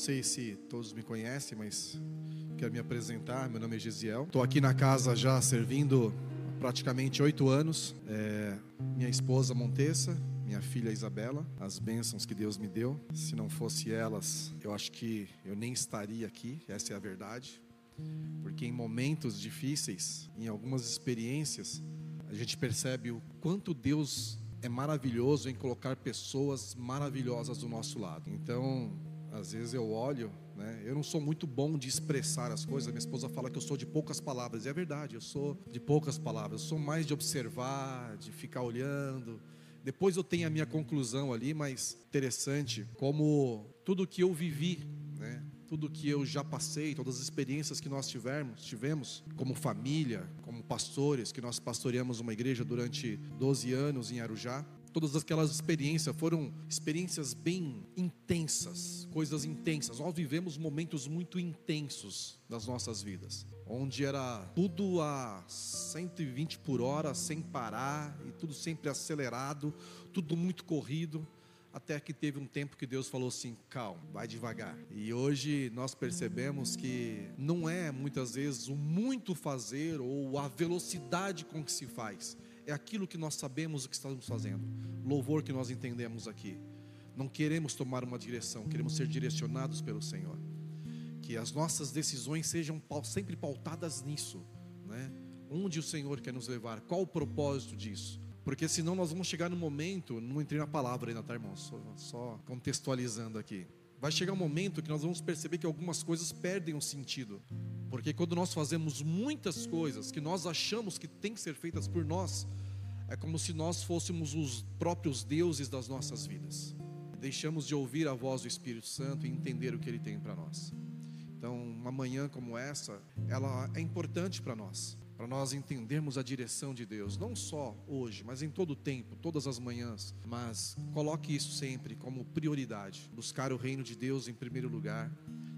sei se todos me conhecem, mas quero me apresentar. Meu nome é Gisiel. Estou aqui na casa já servindo praticamente oito anos. É, minha esposa Montessa, minha filha Isabela, as bênçãos que Deus me deu. Se não fosse elas, eu acho que eu nem estaria aqui, essa é a verdade. Porque em momentos difíceis, em algumas experiências, a gente percebe o quanto Deus é maravilhoso em colocar pessoas maravilhosas do nosso lado. Então, às vezes eu olho, né? Eu não sou muito bom de expressar as coisas. Minha esposa fala que eu sou de poucas palavras. E é verdade, eu sou de poucas palavras. Eu sou mais de observar, de ficar olhando. Depois eu tenho a minha conclusão ali, mas interessante como tudo que eu vivi, né? Tudo que eu já passei, todas as experiências que nós tivemos, tivemos como família, como pastores, que nós pastoreamos uma igreja durante 12 anos em Arujá, Todas aquelas experiências foram experiências bem intensas, coisas intensas. Nós vivemos momentos muito intensos das nossas vidas, onde era tudo a 120 por hora, sem parar, e tudo sempre acelerado, tudo muito corrido. Até que teve um tempo que Deus falou assim: calma, vai devagar. E hoje nós percebemos que não é muitas vezes o muito fazer ou a velocidade com que se faz, é aquilo que nós sabemos o que estamos fazendo. Louvor que nós entendemos aqui. Não queremos tomar uma direção, queremos ser direcionados pelo Senhor. Que as nossas decisões sejam sempre pautadas nisso, né? Onde o Senhor quer nos levar? Qual o propósito disso? Porque senão nós vamos chegar no momento, não entrei na palavra ainda, tá, irmão? Só, só contextualizando aqui. Vai chegar um momento que nós vamos perceber que algumas coisas perdem o sentido. Porque quando nós fazemos muitas coisas que nós achamos que tem que ser feitas por nós, é como se nós fôssemos os próprios deuses das nossas vidas. Deixamos de ouvir a voz do Espírito Santo e entender o que ele tem para nós. Então, uma manhã como essa, ela é importante para nós, para nós entendermos a direção de Deus, não só hoje, mas em todo o tempo, todas as manhãs. Mas coloque isso sempre como prioridade: buscar o reino de Deus em primeiro lugar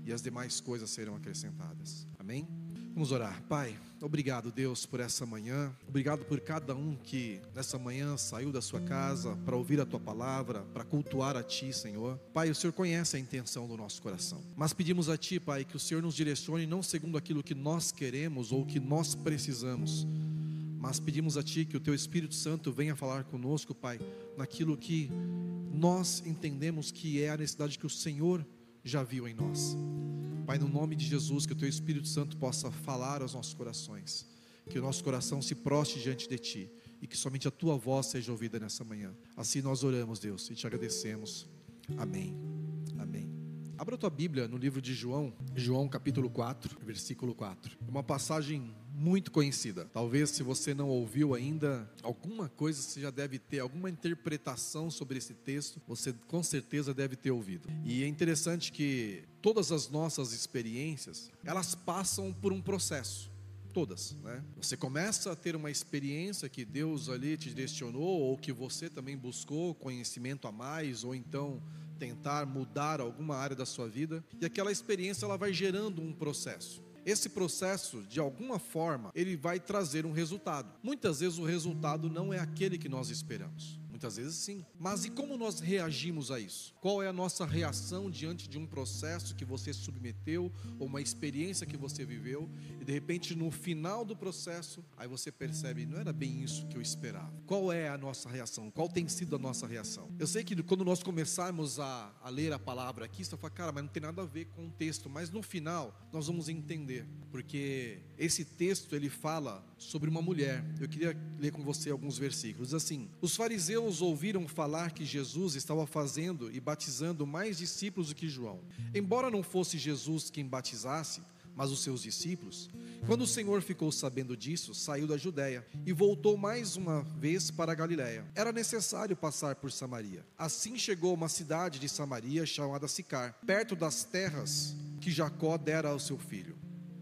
e as demais coisas serão acrescentadas. Amém? Vamos orar. Pai, obrigado, Deus, por essa manhã. Obrigado por cada um que nessa manhã saiu da sua casa para ouvir a tua palavra, para cultuar a ti, Senhor. Pai, o Senhor conhece a intenção do nosso coração. Mas pedimos a ti, Pai, que o Senhor nos direcione não segundo aquilo que nós queremos ou que nós precisamos, mas pedimos a Ti que o Teu Espírito Santo venha falar conosco, Pai, naquilo que nós entendemos que é a necessidade que o Senhor já viu em nós. Pai, no nome de Jesus, que o Teu Espírito Santo possa falar aos nossos corações, que o nosso coração se proste diante de Ti e que somente a Tua voz seja ouvida nessa manhã. Assim nós oramos, Deus, e te agradecemos. Amém. Amém. Abra a tua Bíblia no livro de João, João capítulo 4, versículo 4. É uma passagem muito conhecida. Talvez se você não ouviu ainda, alguma coisa você já deve ter, alguma interpretação sobre esse texto, você com certeza deve ter ouvido. E é interessante que todas as nossas experiências, elas passam por um processo todas, né? Você começa a ter uma experiência que Deus ali te direcionou ou que você também buscou conhecimento a mais ou então tentar mudar alguma área da sua vida e aquela experiência ela vai gerando um processo. Esse processo, de alguma forma, ele vai trazer um resultado. Muitas vezes o resultado não é aquele que nós esperamos. Muitas vezes sim. Mas e como nós reagimos a isso? Qual é a nossa reação diante de um processo que você submeteu ou uma experiência que você viveu e de repente no final do processo, aí você percebe, não era bem isso que eu esperava. Qual é a nossa reação? Qual tem sido a nossa reação? Eu sei que quando nós começarmos a, a ler a palavra aqui, você fala, cara, mas não tem nada a ver com o texto, mas no final nós vamos entender, porque esse texto ele fala sobre uma mulher. Eu queria ler com você alguns versículos assim. Os fariseus ouviram falar que Jesus estava fazendo e batizando mais discípulos do que João. Embora não fosse Jesus quem batizasse, mas os seus discípulos. Quando o Senhor ficou sabendo disso, saiu da Judéia e voltou mais uma vez para a Galiléia. Era necessário passar por Samaria. Assim chegou a uma cidade de Samaria chamada Sicar, perto das terras que Jacó dera ao seu filho,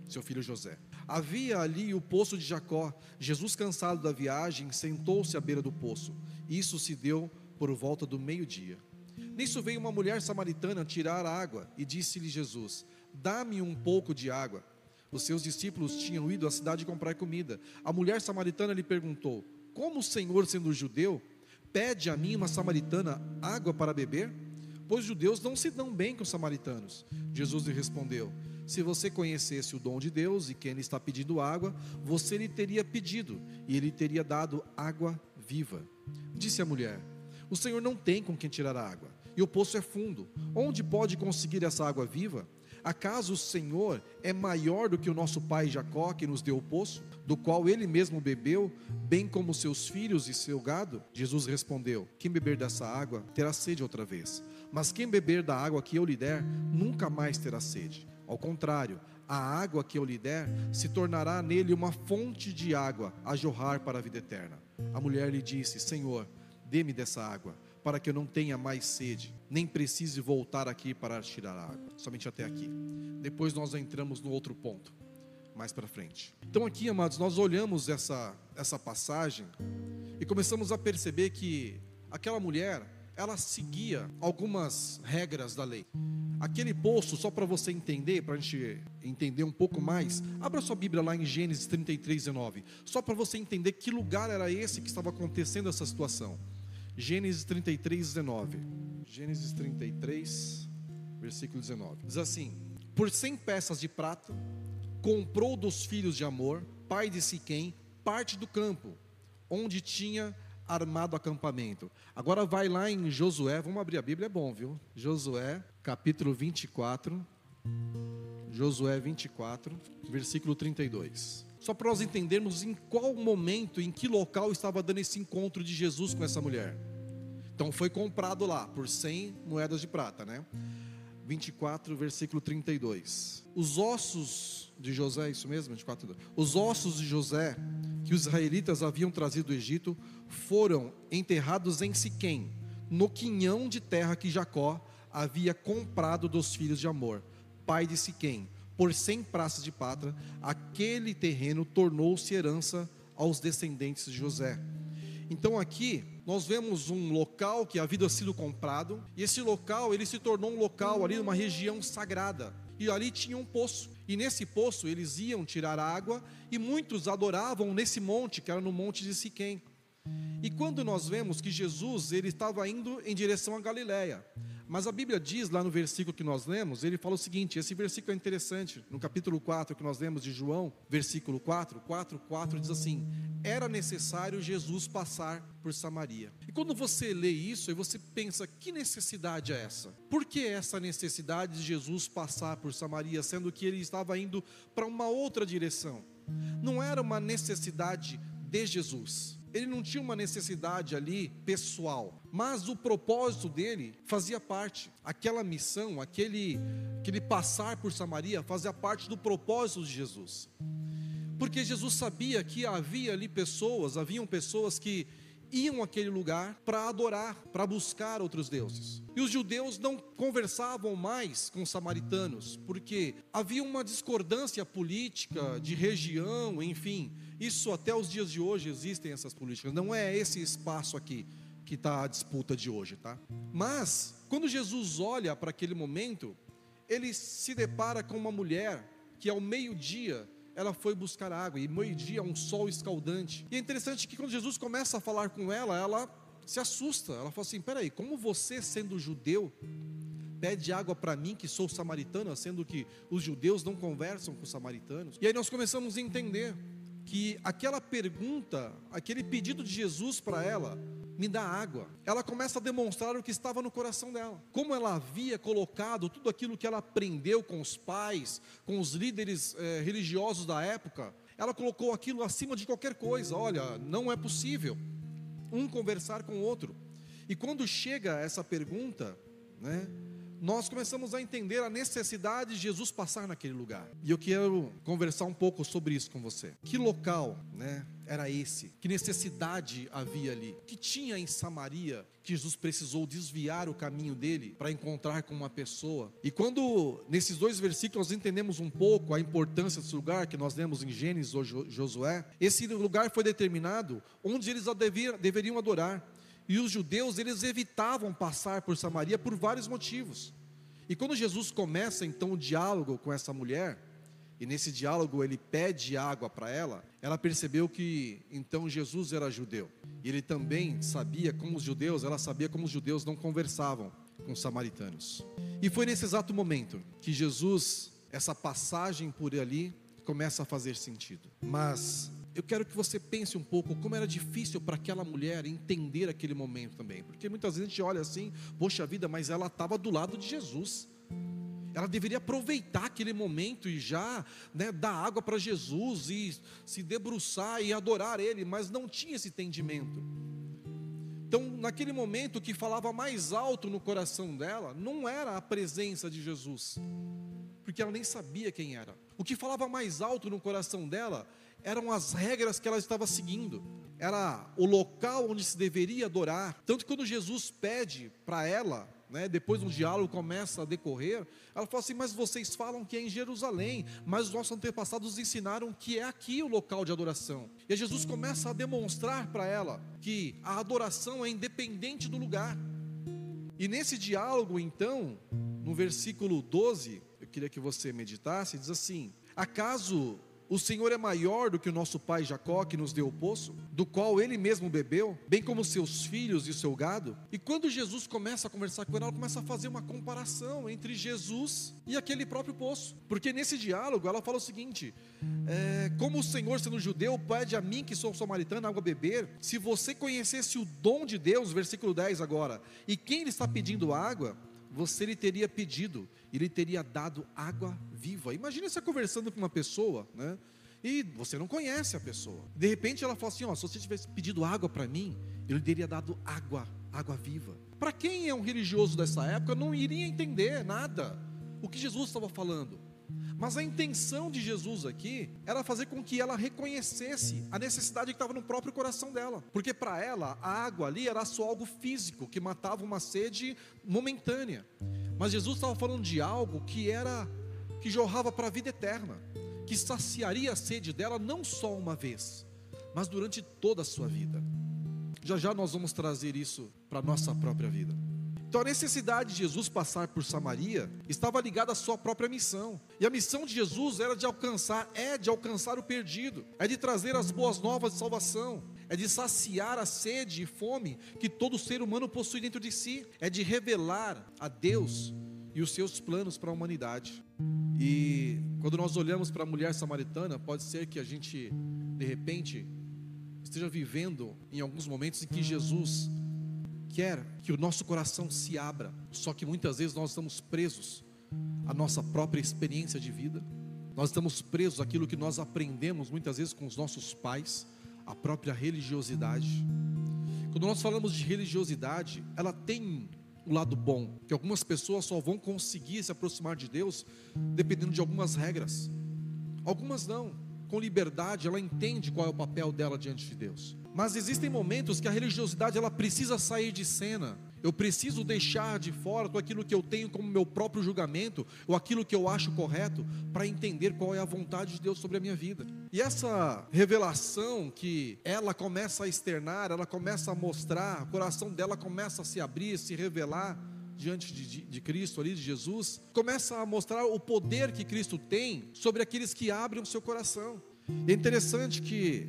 seu filho José. Havia ali o poço de Jacó. Jesus, cansado da viagem, sentou-se à beira do poço. Isso se deu por volta do meio-dia. Nisso veio uma mulher samaritana tirar água e disse-lhe Jesus: Dá-me um pouco de água. Os seus discípulos tinham ido à cidade comprar comida. A mulher samaritana lhe perguntou: Como o Senhor, sendo judeu, pede a mim, uma samaritana, água para beber? pois judeus não se dão bem com os samaritanos. Jesus lhe respondeu: Se você conhecesse o dom de Deus e quem lhe está pedindo água, você lhe teria pedido e ele teria dado água viva. Disse a mulher: O Senhor não tem com quem tirar a água, e o poço é fundo. Onde pode conseguir essa água viva? Acaso o Senhor é maior do que o nosso pai Jacó, que nos deu o poço, do qual ele mesmo bebeu, bem como seus filhos e seu gado? Jesus respondeu: Quem beber dessa água terá sede outra vez, mas quem beber da água que eu lhe der, nunca mais terá sede. Ao contrário, a água que eu lhe der se tornará nele uma fonte de água a jorrar para a vida eterna. A mulher lhe disse: Senhor, dê-me dessa água para que eu não tenha mais sede, nem precise voltar aqui para tirar água. Somente até aqui. Depois nós entramos no outro ponto, mais para frente. Então aqui, amados, nós olhamos essa essa passagem e começamos a perceber que aquela mulher, ela seguia algumas regras da lei. Aquele poço, só para você entender, para a gente entender um pouco mais, abra sua Bíblia lá em Gênesis 33, 19, só para você entender que lugar era esse que estava acontecendo essa situação. Gênesis 33, 19. Gênesis 33, versículo 19. Diz assim: Por cem peças de prata, comprou dos filhos de Amor, pai de Siquém, parte do campo, onde tinha armado acampamento. Agora vai lá em Josué, vamos abrir a Bíblia, é bom, viu? Josué, capítulo 24. Josué 24, versículo 32. Só para nós entendermos em qual momento, em que local estava dando esse encontro de Jesus com essa mulher. Então foi comprado lá por 100 moedas de prata, né? 24, versículo 32. Os ossos de José, isso mesmo? 24, Os ossos de José que os israelitas haviam trazido do Egito foram enterrados em Siquém, no quinhão de terra que Jacó havia comprado dos filhos de Amor, pai de Siquém, por cem praças de patra. Aquele terreno tornou-se herança aos descendentes de José. Então aqui nós vemos um local que havia sido comprado, e esse local ele se tornou um local ali numa região sagrada. E ali tinha um poço. E nesse poço eles iam tirar água, e muitos adoravam nesse monte, que era no monte de Siquém. E quando nós vemos que Jesus ele estava indo em direção a Galiléia, mas a Bíblia diz lá no versículo que nós lemos, ele fala o seguinte: esse versículo é interessante, no capítulo 4 que nós lemos de João, versículo 4, 4, 4 diz assim: Era necessário Jesus passar por Samaria. E quando você lê isso, e você pensa: que necessidade é essa? Por que essa necessidade de Jesus passar por Samaria, sendo que ele estava indo para uma outra direção? Não era uma necessidade de Jesus ele não tinha uma necessidade ali pessoal, mas o propósito dele fazia parte. Aquela missão, aquele, aquele passar por Samaria, fazia parte do propósito de Jesus. Porque Jesus sabia que havia ali pessoas, haviam pessoas que iam àquele lugar para adorar, para buscar outros deuses. E os judeus não conversavam mais com os samaritanos, porque havia uma discordância política de região, enfim. Isso até os dias de hoje existem essas políticas. Não é esse espaço aqui que está a disputa de hoje, tá? Mas quando Jesus olha para aquele momento, ele se depara com uma mulher que ao meio-dia ela foi buscar água, e meio-dia um sol escaldante. E é interessante que quando Jesus começa a falar com ela, ela se assusta. Ela fala assim: peraí, como você, sendo judeu, pede água para mim, que sou samaritana, sendo que os judeus não conversam com os samaritanos? E aí nós começamos a entender que aquela pergunta, aquele pedido de Jesus para ela, me dá água. Ela começa a demonstrar o que estava no coração dela. Como ela havia colocado tudo aquilo que ela aprendeu com os pais, com os líderes eh, religiosos da época, ela colocou aquilo acima de qualquer coisa. Olha, não é possível um conversar com o outro. E quando chega essa pergunta, né? Nós começamos a entender a necessidade de Jesus passar naquele lugar. E eu quero conversar um pouco sobre isso com você. Que local, né, era esse? Que necessidade havia ali? Que tinha em Samaria que Jesus precisou desviar o caminho dele para encontrar com uma pessoa? E quando nesses dois versículos nós entendemos um pouco a importância desse lugar que nós lemos em Gênesis ou Josué, esse lugar foi determinado onde eles deveriam adorar. E os judeus, eles evitavam passar por Samaria por vários motivos. E quando Jesus começa então o diálogo com essa mulher, e nesse diálogo ele pede água para ela, ela percebeu que então Jesus era judeu. E ele também sabia como os judeus, ela sabia como os judeus não conversavam com os samaritanos. E foi nesse exato momento que Jesus, essa passagem por ali, começa a fazer sentido. Mas eu quero que você pense um pouco como era difícil para aquela mulher entender aquele momento também. Porque muitas vezes a gente olha assim, poxa vida, mas ela estava do lado de Jesus. Ela deveria aproveitar aquele momento e já né, dar água para Jesus e se debruçar e adorar Ele, mas não tinha esse entendimento. Então, naquele momento, o que falava mais alto no coração dela não era a presença de Jesus, porque ela nem sabia quem era. O que falava mais alto no coração dela eram as regras que ela estava seguindo, era o local onde se deveria adorar. Tanto que quando Jesus pede para ela né, depois um diálogo começa a decorrer, ela fala assim: Mas vocês falam que é em Jerusalém, mas os nossos antepassados ensinaram que é aqui o local de adoração. E Jesus começa a demonstrar para ela que a adoração é independente do lugar. E nesse diálogo, então, no versículo 12, eu queria que você meditasse, diz assim: Acaso o Senhor é maior do que o nosso pai Jacó, que nos deu o poço, do qual ele mesmo bebeu, bem como seus filhos e o seu gado. E quando Jesus começa a conversar com ela, ela começa a fazer uma comparação entre Jesus e aquele próprio poço. Porque nesse diálogo ela fala o seguinte: é, Como o Senhor, sendo judeu, pede a mim, que sou samaritano, água beber, se você conhecesse o dom de Deus, versículo 10 agora, e quem lhe está pedindo água, você lhe teria pedido, e lhe teria dado água viva. Imagina você conversando com uma pessoa, né? E você não conhece a pessoa. De repente ela fala assim: ó, se você tivesse pedido água para mim, eu lhe teria dado água, água viva. Para quem é um religioso dessa época, não iria entender nada o que Jesus estava falando. Mas a intenção de Jesus aqui era fazer com que ela reconhecesse a necessidade que estava no próprio coração dela. Porque para ela, a água ali era só algo físico, que matava uma sede momentânea. Mas Jesus estava falando de algo que era que jorrava para a vida eterna, que saciaria a sede dela não só uma vez, mas durante toda a sua vida. Já já nós vamos trazer isso para a nossa própria vida. Então a necessidade de Jesus passar por Samaria estava ligada à sua própria missão. E a missão de Jesus era de alcançar, é de alcançar o perdido, é de trazer as boas novas de salvação, é de saciar a sede e fome que todo ser humano possui dentro de si, é de revelar a Deus e os seus planos para a humanidade. E quando nós olhamos para a mulher samaritana, pode ser que a gente, de repente, esteja vivendo em alguns momentos em que Jesus quer que o nosso coração se abra, só que muitas vezes nós estamos presos à nossa própria experiência de vida, nós estamos presos àquilo que nós aprendemos muitas vezes com os nossos pais, a própria religiosidade. Quando nós falamos de religiosidade, ela tem um lado bom, que algumas pessoas só vão conseguir se aproximar de Deus dependendo de algumas regras, algumas não, com liberdade, ela entende qual é o papel dela diante de Deus. Mas existem momentos que a religiosidade ela precisa sair de cena. Eu preciso deixar de fora tudo aquilo que eu tenho como meu próprio julgamento, ou aquilo que eu acho correto, para entender qual é a vontade de Deus sobre a minha vida. E essa revelação que ela começa a externar, ela começa a mostrar, o coração dela começa a se abrir, se revelar diante de, de, Cristo, ali de Jesus, começa a mostrar o poder que Cristo tem sobre aqueles que abrem o seu coração. É interessante que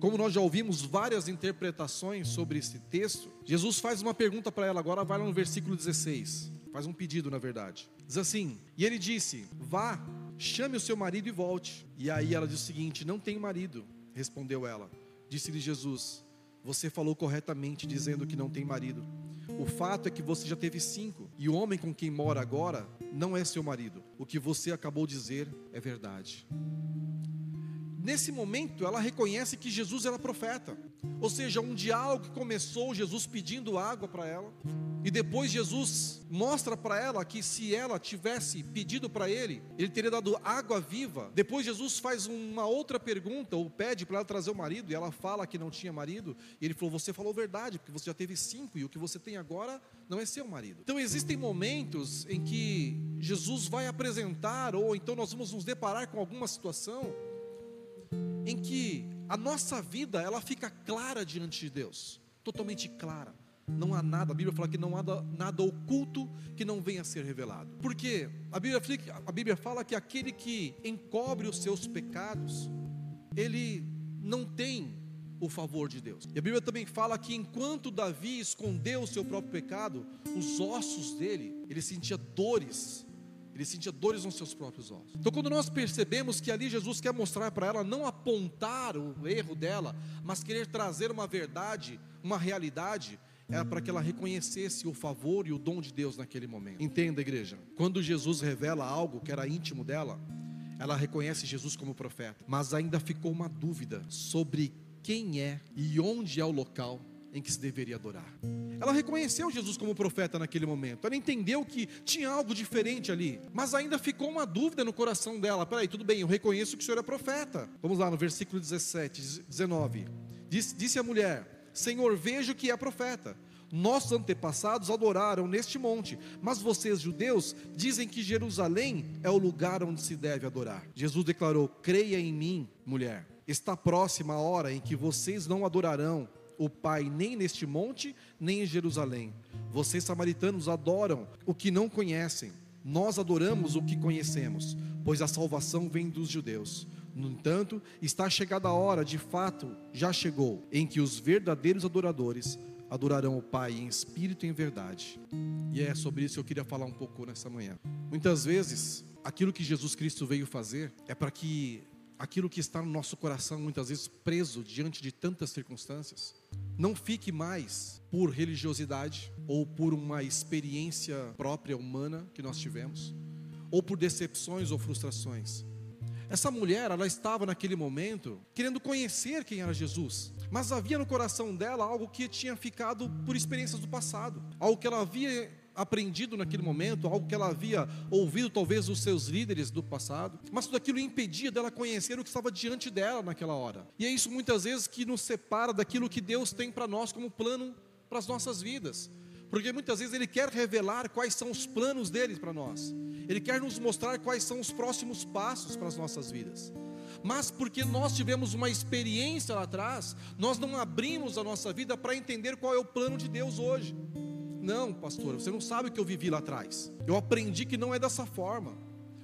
como nós já ouvimos várias interpretações sobre esse texto, Jesus faz uma pergunta para ela, agora vai lá no versículo 16. Faz um pedido, na verdade. Diz assim: E ele disse: Vá, chame o seu marido e volte. E aí ela diz o seguinte: Não tenho marido. Respondeu ela. Disse-lhe Jesus: Você falou corretamente dizendo que não tem marido. O fato é que você já teve cinco, e o homem com quem mora agora não é seu marido. O que você acabou de dizer é verdade nesse momento, ela reconhece que Jesus era profeta. Ou seja, um diálogo que começou Jesus pedindo água para ela, e depois Jesus mostra para ela que se ela tivesse pedido para ele, ele teria dado água viva. Depois Jesus faz uma outra pergunta, ou pede para ela trazer o marido, e ela fala que não tinha marido, e ele falou: Você falou verdade, porque você já teve cinco, e o que você tem agora não é seu marido. Então existem momentos em que Jesus vai apresentar, ou então nós vamos nos deparar com alguma situação em que a nossa vida ela fica clara diante de Deus, totalmente clara. Não há nada, a Bíblia fala que não há nada oculto que não venha a ser revelado. Porque a Bíblia, a Bíblia fala que aquele que encobre os seus pecados, ele não tem o favor de Deus. E a Bíblia também fala que enquanto Davi escondeu o seu próprio pecado, os ossos dele, ele sentia dores ele sentia dores nos seus próprios ossos. Então, quando nós percebemos que ali Jesus quer mostrar para ela não apontar o erro dela, mas querer trazer uma verdade, uma realidade, era para que ela reconhecesse o favor e o dom de Deus naquele momento. Entenda, igreja, quando Jesus revela algo que era íntimo dela, ela reconhece Jesus como profeta, mas ainda ficou uma dúvida sobre quem é e onde é o local em que se deveria adorar. Ela reconheceu Jesus como profeta naquele momento. Ela entendeu que tinha algo diferente ali, mas ainda ficou uma dúvida no coração dela. Peraí, tudo bem, eu reconheço que o Senhor é profeta. Vamos lá no versículo 17, 19. Disse, disse a mulher: Senhor, vejo que é profeta. Nossos antepassados adoraram neste monte, mas vocês, judeus, dizem que Jerusalém é o lugar onde se deve adorar. Jesus declarou: Creia em mim, mulher. Está próxima a hora em que vocês não adorarão o Pai nem neste monte, nem em Jerusalém. Vocês, samaritanos, adoram o que não conhecem. Nós adoramos o que conhecemos, pois a salvação vem dos judeus. No entanto, está chegada a hora, de fato, já chegou, em que os verdadeiros adoradores adorarão o Pai em espírito e em verdade. E é sobre isso que eu queria falar um pouco nessa manhã. Muitas vezes, aquilo que Jesus Cristo veio fazer é para que aquilo que está no nosso coração, muitas vezes preso diante de tantas circunstâncias, não fique mais por religiosidade ou por uma experiência própria humana que nós tivemos, ou por decepções ou frustrações. Essa mulher, ela estava naquele momento querendo conhecer quem era Jesus, mas havia no coração dela algo que tinha ficado por experiências do passado, algo que ela havia aprendido naquele momento, algo que ela havia ouvido talvez dos seus líderes do passado, mas tudo aquilo impedia dela conhecer o que estava diante dela naquela hora. E é isso muitas vezes que nos separa daquilo que Deus tem para nós como plano para as nossas vidas. Porque muitas vezes Ele quer revelar quais são os planos dele para nós, Ele quer nos mostrar quais são os próximos passos para as nossas vidas mas porque nós tivemos uma experiência lá atrás, nós não abrimos a nossa vida para entender qual é o plano de Deus hoje. Não, pastor, você não sabe o que eu vivi lá atrás. Eu aprendi que não é dessa forma.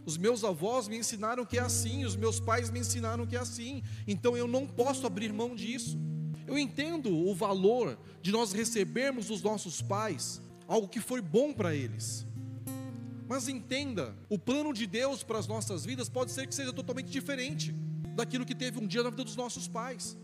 Os meus avós me ensinaram que é assim, os meus pais me ensinaram que é assim. Então eu não posso abrir mão disso. Eu entendo o valor de nós recebermos dos nossos pais algo que foi bom para eles. Mas entenda, o plano de Deus para as nossas vidas pode ser que seja totalmente diferente daquilo que teve um dia na vida dos nossos pais.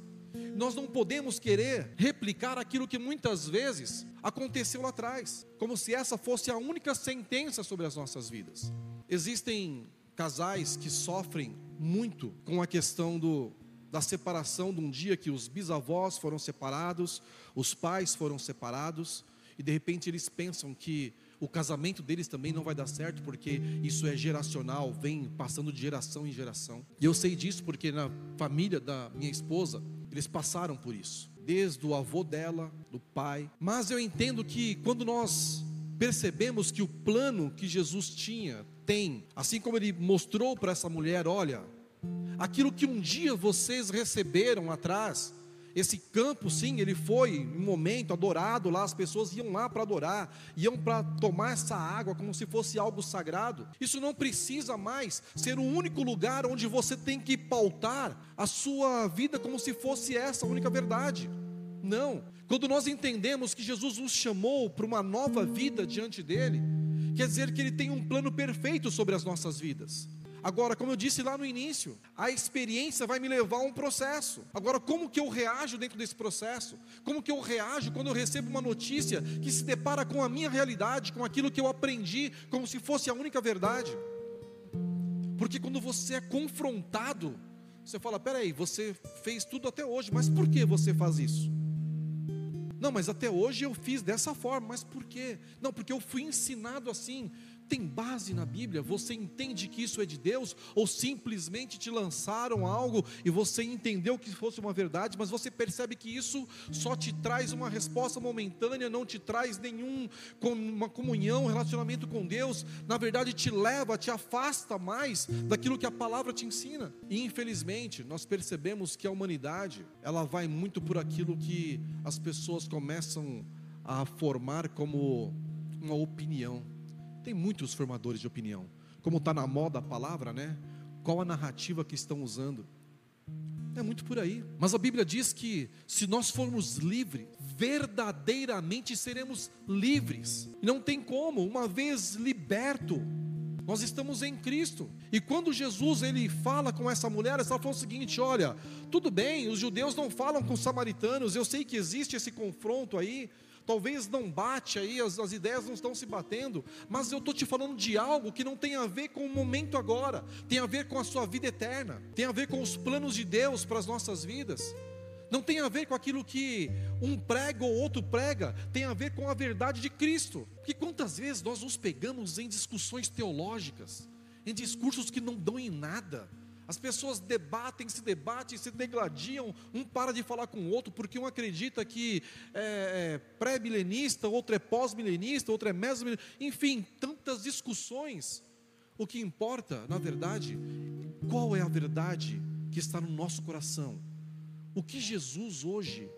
Nós não podemos querer replicar aquilo que muitas vezes aconteceu lá atrás, como se essa fosse a única sentença sobre as nossas vidas. Existem casais que sofrem muito com a questão do, da separação de um dia que os bisavós foram separados, os pais foram separados, e de repente eles pensam que o casamento deles também não vai dar certo, porque isso é geracional, vem passando de geração em geração. E eu sei disso porque na família da minha esposa, eles passaram por isso, desde o avô dela, do pai. Mas eu entendo que quando nós percebemos que o plano que Jesus tinha, tem, assim como ele mostrou para essa mulher: olha, aquilo que um dia vocês receberam atrás, esse campo, sim, ele foi um momento adorado lá, as pessoas iam lá para adorar, iam para tomar essa água como se fosse algo sagrado. Isso não precisa mais ser o único lugar onde você tem que pautar a sua vida como se fosse essa a única verdade. Não. Quando nós entendemos que Jesus nos chamou para uma nova vida diante dele, quer dizer que ele tem um plano perfeito sobre as nossas vidas. Agora, como eu disse lá no início, a experiência vai me levar a um processo. Agora, como que eu reajo dentro desse processo? Como que eu reajo quando eu recebo uma notícia que se depara com a minha realidade, com aquilo que eu aprendi, como se fosse a única verdade? Porque quando você é confrontado, você fala: peraí, você fez tudo até hoje, mas por que você faz isso? Não, mas até hoje eu fiz dessa forma, mas por quê? Não, porque eu fui ensinado assim tem base na Bíblia? Você entende que isso é de Deus? Ou simplesmente te lançaram algo e você entendeu que fosse uma verdade, mas você percebe que isso só te traz uma resposta momentânea, não te traz nenhum uma comunhão, relacionamento com Deus, na verdade te leva, te afasta mais daquilo que a palavra te ensina. E infelizmente, nós percebemos que a humanidade, ela vai muito por aquilo que as pessoas começam a formar como uma opinião. Tem muitos formadores de opinião. Como está na moda a palavra, né? Qual a narrativa que estão usando? É muito por aí. Mas a Bíblia diz que se nós formos livres, verdadeiramente seremos livres. Não tem como, uma vez liberto, nós estamos em Cristo. E quando Jesus ele fala com essa mulher, ela fala o seguinte: olha, tudo bem, os judeus não falam com os samaritanos, eu sei que existe esse confronto aí, talvez não bate aí, as, as ideias não estão se batendo, mas eu estou te falando de algo que não tem a ver com o momento agora, tem a ver com a sua vida eterna, tem a ver com os planos de Deus para as nossas vidas. Não tem a ver com aquilo que um prega ou outro prega, tem a ver com a verdade de Cristo. Porque quantas vezes nós nos pegamos em discussões teológicas, em discursos que não dão em nada, as pessoas debatem, se debatem, se degladiam, um para de falar com o outro, porque um acredita que é, é pré-milenista, outro é pós-milenista, outro é meso-milenista, enfim, tantas discussões. O que importa, na verdade, qual é a verdade que está no nosso coração? O que Jesus hoje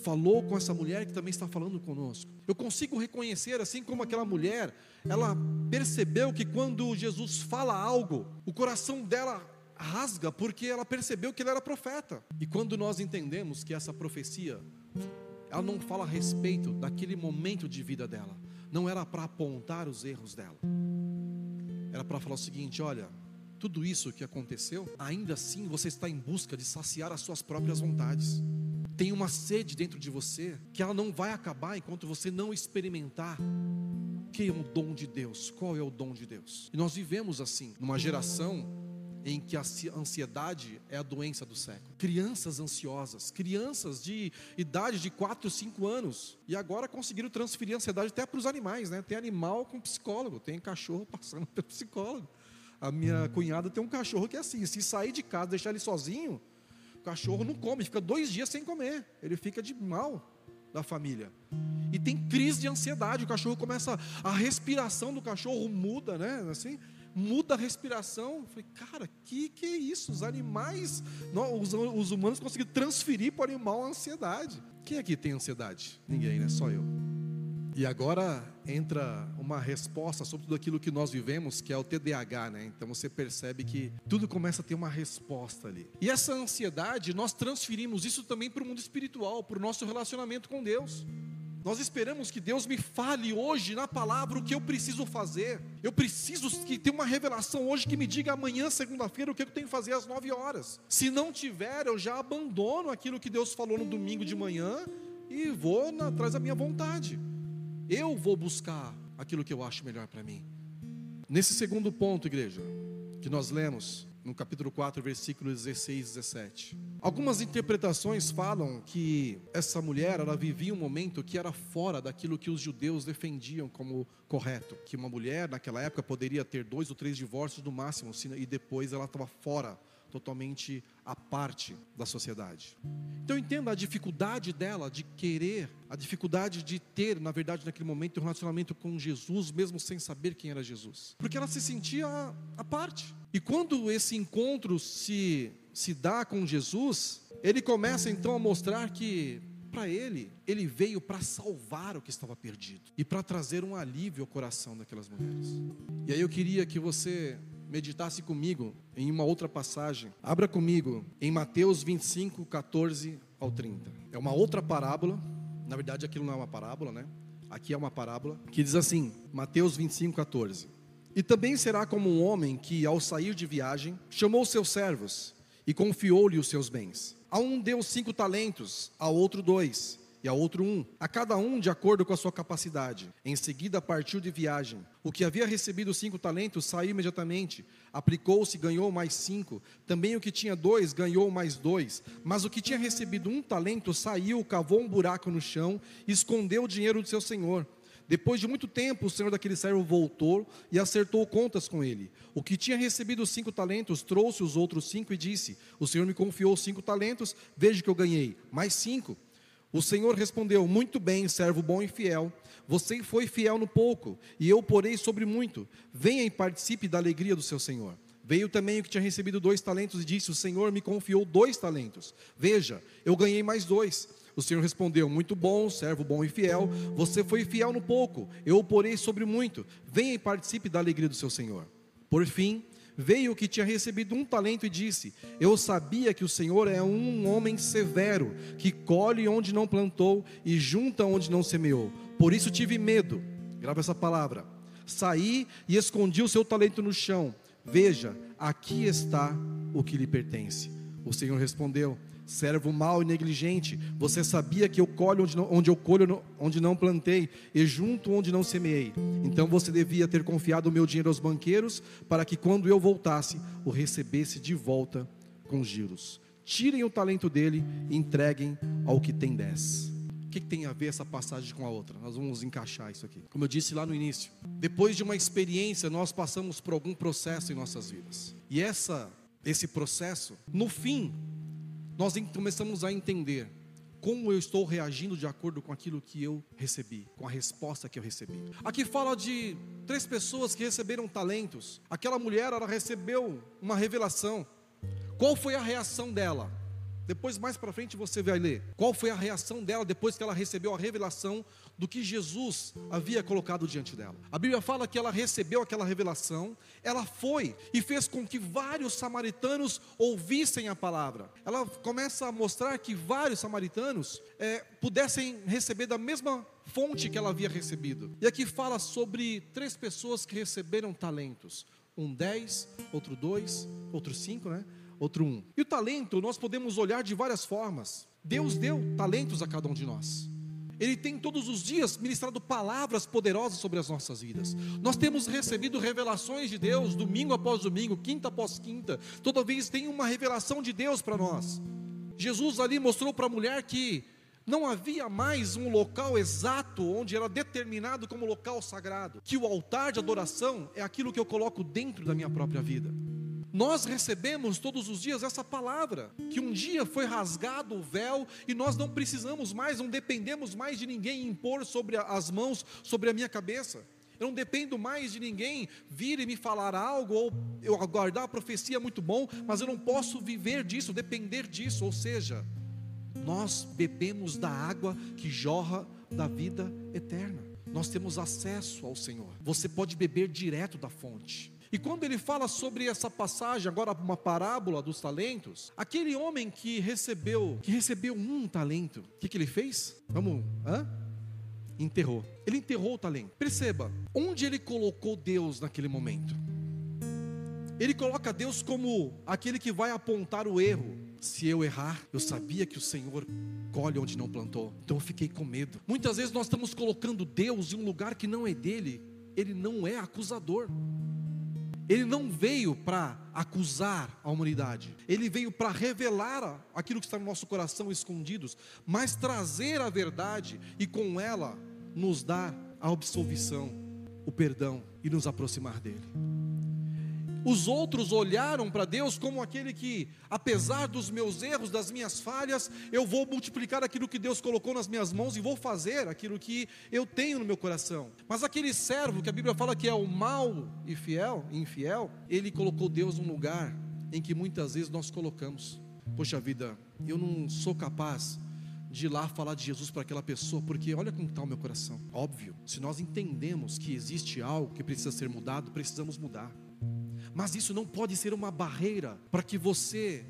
falou com essa mulher que também está falando conosco. Eu consigo reconhecer, assim como aquela mulher, ela percebeu que quando Jesus fala algo, o coração dela rasga porque ela percebeu que ele era profeta. E quando nós entendemos que essa profecia, ela não fala a respeito daquele momento de vida dela, não era para apontar os erros dela, era para falar o seguinte: olha, tudo isso que aconteceu, ainda assim você está em busca de saciar as suas próprias vontades. Tem uma sede dentro de você que ela não vai acabar enquanto você não experimentar que é o dom de Deus. Qual é o dom de Deus? E nós vivemos assim, numa geração em que a ansiedade é a doença do século. Crianças ansiosas, crianças de idade de 4, 5 anos, e agora conseguiram transferir a ansiedade até para os animais, né? Tem animal com psicólogo, tem cachorro passando pelo psicólogo. A minha cunhada tem um cachorro que é assim, se sair de casa, deixar ele sozinho, o cachorro não come, fica dois dias sem comer, ele fica de mal da família. E tem crise de ansiedade, o cachorro começa, a respiração do cachorro muda, né? Assim, muda a respiração. Eu falei, cara, que que é isso? Os animais, os, os humanos conseguiram transferir para o animal a ansiedade. Quem aqui tem ansiedade? Ninguém, né? Só eu. E agora entra uma resposta sobre tudo aquilo que nós vivemos, que é o TDAH, né? Então você percebe que tudo começa a ter uma resposta ali. E essa ansiedade, nós transferimos isso também para o mundo espiritual, para o nosso relacionamento com Deus. Nós esperamos que Deus me fale hoje na palavra o que eu preciso fazer. Eu preciso que tenha uma revelação hoje que me diga amanhã, segunda-feira, o que eu tenho que fazer às nove horas. Se não tiver, eu já abandono aquilo que Deus falou no domingo de manhã e vou na, atrás da minha vontade. Eu vou buscar aquilo que eu acho melhor para mim. Nesse segundo ponto, igreja, que nós lemos, no capítulo 4, versículos 16 e 17. Algumas interpretações falam que essa mulher, ela vivia um momento que era fora daquilo que os judeus defendiam como correto, que uma mulher naquela época poderia ter dois ou três divórcios no máximo, e depois ela estava fora totalmente à parte da sociedade. Então entenda a dificuldade dela de querer, a dificuldade de ter, na verdade, naquele momento, um relacionamento com Jesus, mesmo sem saber quem era Jesus. Porque ela se sentia à parte. E quando esse encontro se, se dá com Jesus, ele começa então a mostrar que para ele, ele veio para salvar o que estava perdido e para trazer um alívio ao coração daquelas mulheres. E aí eu queria que você meditasse comigo em uma outra passagem. Abra comigo em Mateus 25, 14 ao 30. É uma outra parábola. Na verdade, aquilo não é uma parábola, né? Aqui é uma parábola que diz assim: Mateus 25, 14. E também será como um homem que, ao sair de viagem, chamou seus servos e confiou-lhe os seus bens. A um deu cinco talentos, a outro dois e a outro um, a cada um de acordo com a sua capacidade. Em seguida partiu de viagem. O que havia recebido cinco talentos saiu imediatamente, aplicou-se e ganhou mais cinco. Também o que tinha dois ganhou mais dois. Mas o que tinha recebido um talento saiu, cavou um buraco no chão e escondeu o dinheiro do seu senhor. Depois de muito tempo, o senhor daquele servo voltou e acertou contas com ele. O que tinha recebido cinco talentos trouxe os outros cinco e disse: O senhor me confiou cinco talentos, veja que eu ganhei mais cinco. O Senhor respondeu: Muito bem, servo bom e fiel. Você foi fiel no pouco, e eu porei sobre muito. Venha e participe da alegria do seu Senhor. Veio também o que tinha recebido dois talentos e disse: O Senhor me confiou dois talentos. Veja, eu ganhei mais dois. O Senhor respondeu: Muito bom, servo bom e fiel. Você foi fiel no pouco, eu o porei sobre muito. Venha e participe da alegria do seu Senhor. Por fim, veio o que tinha recebido um talento e disse: Eu sabia que o Senhor é um homem severo, que colhe onde não plantou e junta onde não semeou. Por isso tive medo. Grava essa palavra. Saí e escondi o seu talento no chão. Veja, aqui está o que lhe pertence. O Senhor respondeu: Servo mau e negligente, você sabia que eu colho onde, não, onde eu colho onde não plantei e junto onde não semeei. Então você devia ter confiado o meu dinheiro aos banqueiros, para que quando eu voltasse, o recebesse de volta com giros. Tirem o talento dele e entreguem ao que tem dez. O que, que tem a ver essa passagem com a outra? Nós vamos encaixar isso aqui. Como eu disse lá no início, depois de uma experiência, nós passamos por algum processo em nossas vidas. E essa, esse processo, no fim, nós começamos a entender como eu estou reagindo de acordo com aquilo que eu recebi, com a resposta que eu recebi. Aqui fala de três pessoas que receberam talentos. Aquela mulher, ela recebeu uma revelação. Qual foi a reação dela? Depois, mais para frente, você vai ler. Qual foi a reação dela depois que ela recebeu a revelação do que Jesus havia colocado diante dela? A Bíblia fala que ela recebeu aquela revelação, ela foi e fez com que vários samaritanos ouvissem a palavra. Ela começa a mostrar que vários samaritanos é, pudessem receber da mesma fonte que ela havia recebido. E aqui fala sobre três pessoas que receberam talentos: um dez, outro dois, outro cinco, né? Outro um. E o talento nós podemos olhar de várias formas. Deus deu talentos a cada um de nós. Ele tem todos os dias ministrado palavras poderosas sobre as nossas vidas. Nós temos recebido revelações de Deus, domingo após domingo, quinta após quinta. Toda vez tem uma revelação de Deus para nós. Jesus ali mostrou para a mulher que não havia mais um local exato onde era determinado como local sagrado, que o altar de adoração é aquilo que eu coloco dentro da minha própria vida. Nós recebemos todos os dias essa palavra, que um dia foi rasgado o véu e nós não precisamos mais, não dependemos mais de ninguém impor sobre as mãos sobre a minha cabeça. Eu não dependo mais de ninguém vir e me falar algo ou eu aguardar a profecia muito bom, mas eu não posso viver disso, depender disso, ou seja, nós bebemos da água que jorra da vida eterna. Nós temos acesso ao Senhor. Você pode beber direto da fonte. E quando ele fala sobre essa passagem, agora uma parábola dos talentos, aquele homem que recebeu, que recebeu um talento, o que, que ele fez? Vamos, hã? Enterrou. Ele enterrou o talento. Perceba, onde ele colocou Deus naquele momento? Ele coloca Deus como aquele que vai apontar o erro. Se eu errar, eu sabia que o Senhor colhe onde não plantou. Então eu fiquei com medo. Muitas vezes nós estamos colocando Deus em um lugar que não é dele. Ele não é acusador. Ele não veio para acusar a humanidade, ele veio para revelar aquilo que está no nosso coração escondidos, mas trazer a verdade e com ela nos dar a absolvição, o perdão e nos aproximar dele. Os outros olharam para Deus como aquele que, apesar dos meus erros, das minhas falhas, eu vou multiplicar aquilo que Deus colocou nas minhas mãos e vou fazer aquilo que eu tenho no meu coração. Mas aquele servo que a Bíblia fala que é o mal e fiel, infiel, ele colocou Deus num lugar em que muitas vezes nós colocamos. Poxa vida, eu não sou capaz de ir lá falar de Jesus para aquela pessoa, porque olha como está o meu coração. Óbvio, se nós entendemos que existe algo que precisa ser mudado, precisamos mudar. Mas isso não pode ser uma barreira para que você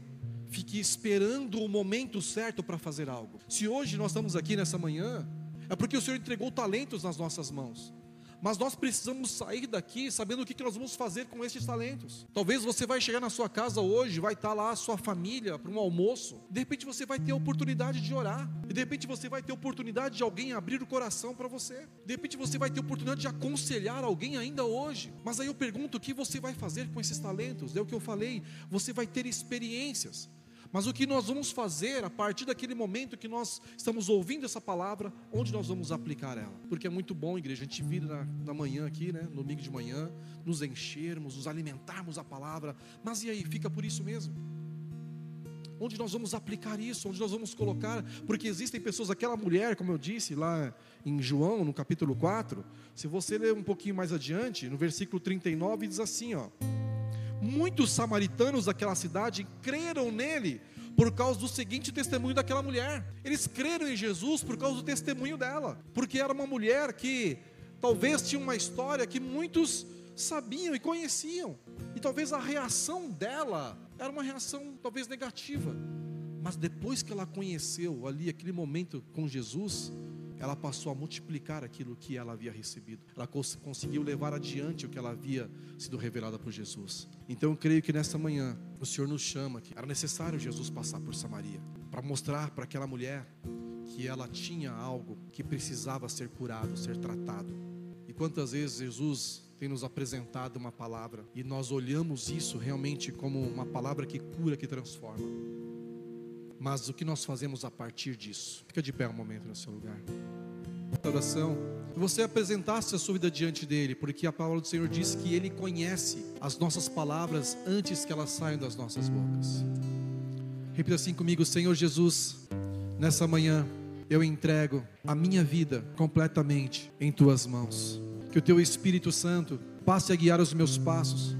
fique esperando o momento certo para fazer algo. Se hoje nós estamos aqui nessa manhã, é porque o Senhor entregou talentos nas nossas mãos. Mas nós precisamos sair daqui sabendo o que nós vamos fazer com esses talentos. Talvez você vai chegar na sua casa hoje, vai estar lá a sua família para um almoço. De repente você vai ter a oportunidade de orar. E de repente você vai ter a oportunidade de alguém abrir o coração para você. De repente você vai ter a oportunidade de aconselhar alguém ainda hoje. Mas aí eu pergunto o que você vai fazer com esses talentos? É o que eu falei. Você vai ter experiências. Mas o que nós vamos fazer a partir daquele momento que nós estamos ouvindo essa palavra, onde nós vamos aplicar ela? Porque é muito bom, igreja, a gente vir na, na manhã aqui, né, no domingo de manhã, nos enchermos, nos alimentarmos a palavra, mas e aí, fica por isso mesmo? Onde nós vamos aplicar isso? Onde nós vamos colocar? Porque existem pessoas, aquela mulher, como eu disse lá em João, no capítulo 4, se você ler um pouquinho mais adiante, no versículo 39, diz assim: ó. Muitos samaritanos daquela cidade creram nele por causa do seguinte testemunho daquela mulher. Eles creram em Jesus por causa do testemunho dela, porque era uma mulher que talvez tinha uma história que muitos sabiam e conheciam, e talvez a reação dela era uma reação talvez negativa, mas depois que ela conheceu ali aquele momento com Jesus, ela passou a multiplicar aquilo que ela havia recebido. Ela cons conseguiu levar adiante o que ela havia sido revelada por Jesus. Então eu creio que nessa manhã o Senhor nos chama que era necessário Jesus passar por Samaria para mostrar para aquela mulher que ela tinha algo que precisava ser curado, ser tratado. E quantas vezes Jesus tem nos apresentado uma palavra e nós olhamos isso realmente como uma palavra que cura, que transforma. Mas o que nós fazemos a partir disso? Fica de pé um momento no seu lugar. Oração. Você apresentasse a sua vida diante dele, porque a palavra do Senhor diz que ele conhece as nossas palavras antes que elas saiam das nossas bocas. Repita assim comigo, Senhor Jesus, nessa manhã eu entrego a minha vida completamente em tuas mãos. Que o teu Espírito Santo passe a guiar os meus passos,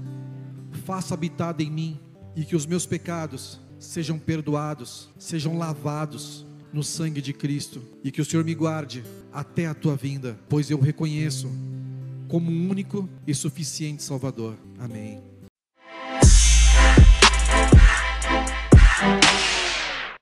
faça habitada em mim e que os meus pecados sejam perdoados, sejam lavados no sangue de Cristo e que o Senhor me guarde até a tua vinda, pois eu reconheço como único e suficiente Salvador. Amém.